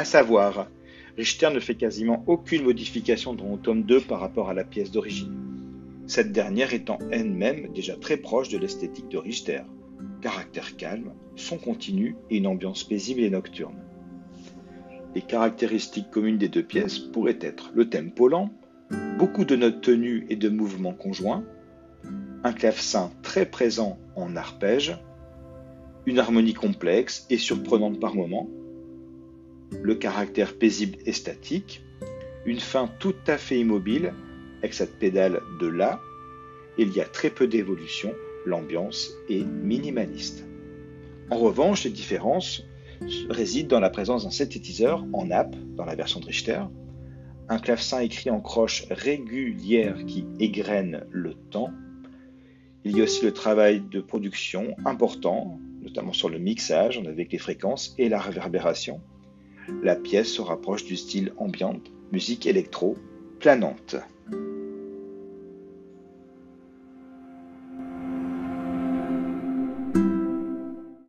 À savoir, Richter ne fait quasiment aucune modification dans le tome 2 par rapport à la pièce d'origine. Cette dernière étant elle-même déjà très proche de l'esthétique de Richter. Caractère calme, son continu et une ambiance paisible et nocturne. Les caractéristiques communes des deux pièces pourraient être le tempo lent, beaucoup de notes tenues et de mouvements conjoints, un clavecin très présent en arpège, une harmonie complexe et surprenante par moments, le caractère paisible et statique, une fin tout à fait immobile avec cette pédale de La, il y a très peu d'évolution, l'ambiance est minimaliste. En revanche, les différences résident dans la présence d'un synthétiseur en nappe dans la version de Richter, un clavecin écrit en croche régulière qui égrène le temps. Il y a aussi le travail de production important, notamment sur le mixage avec les fréquences et la réverbération. La pièce se rapproche du style ambiante, musique électro, planante.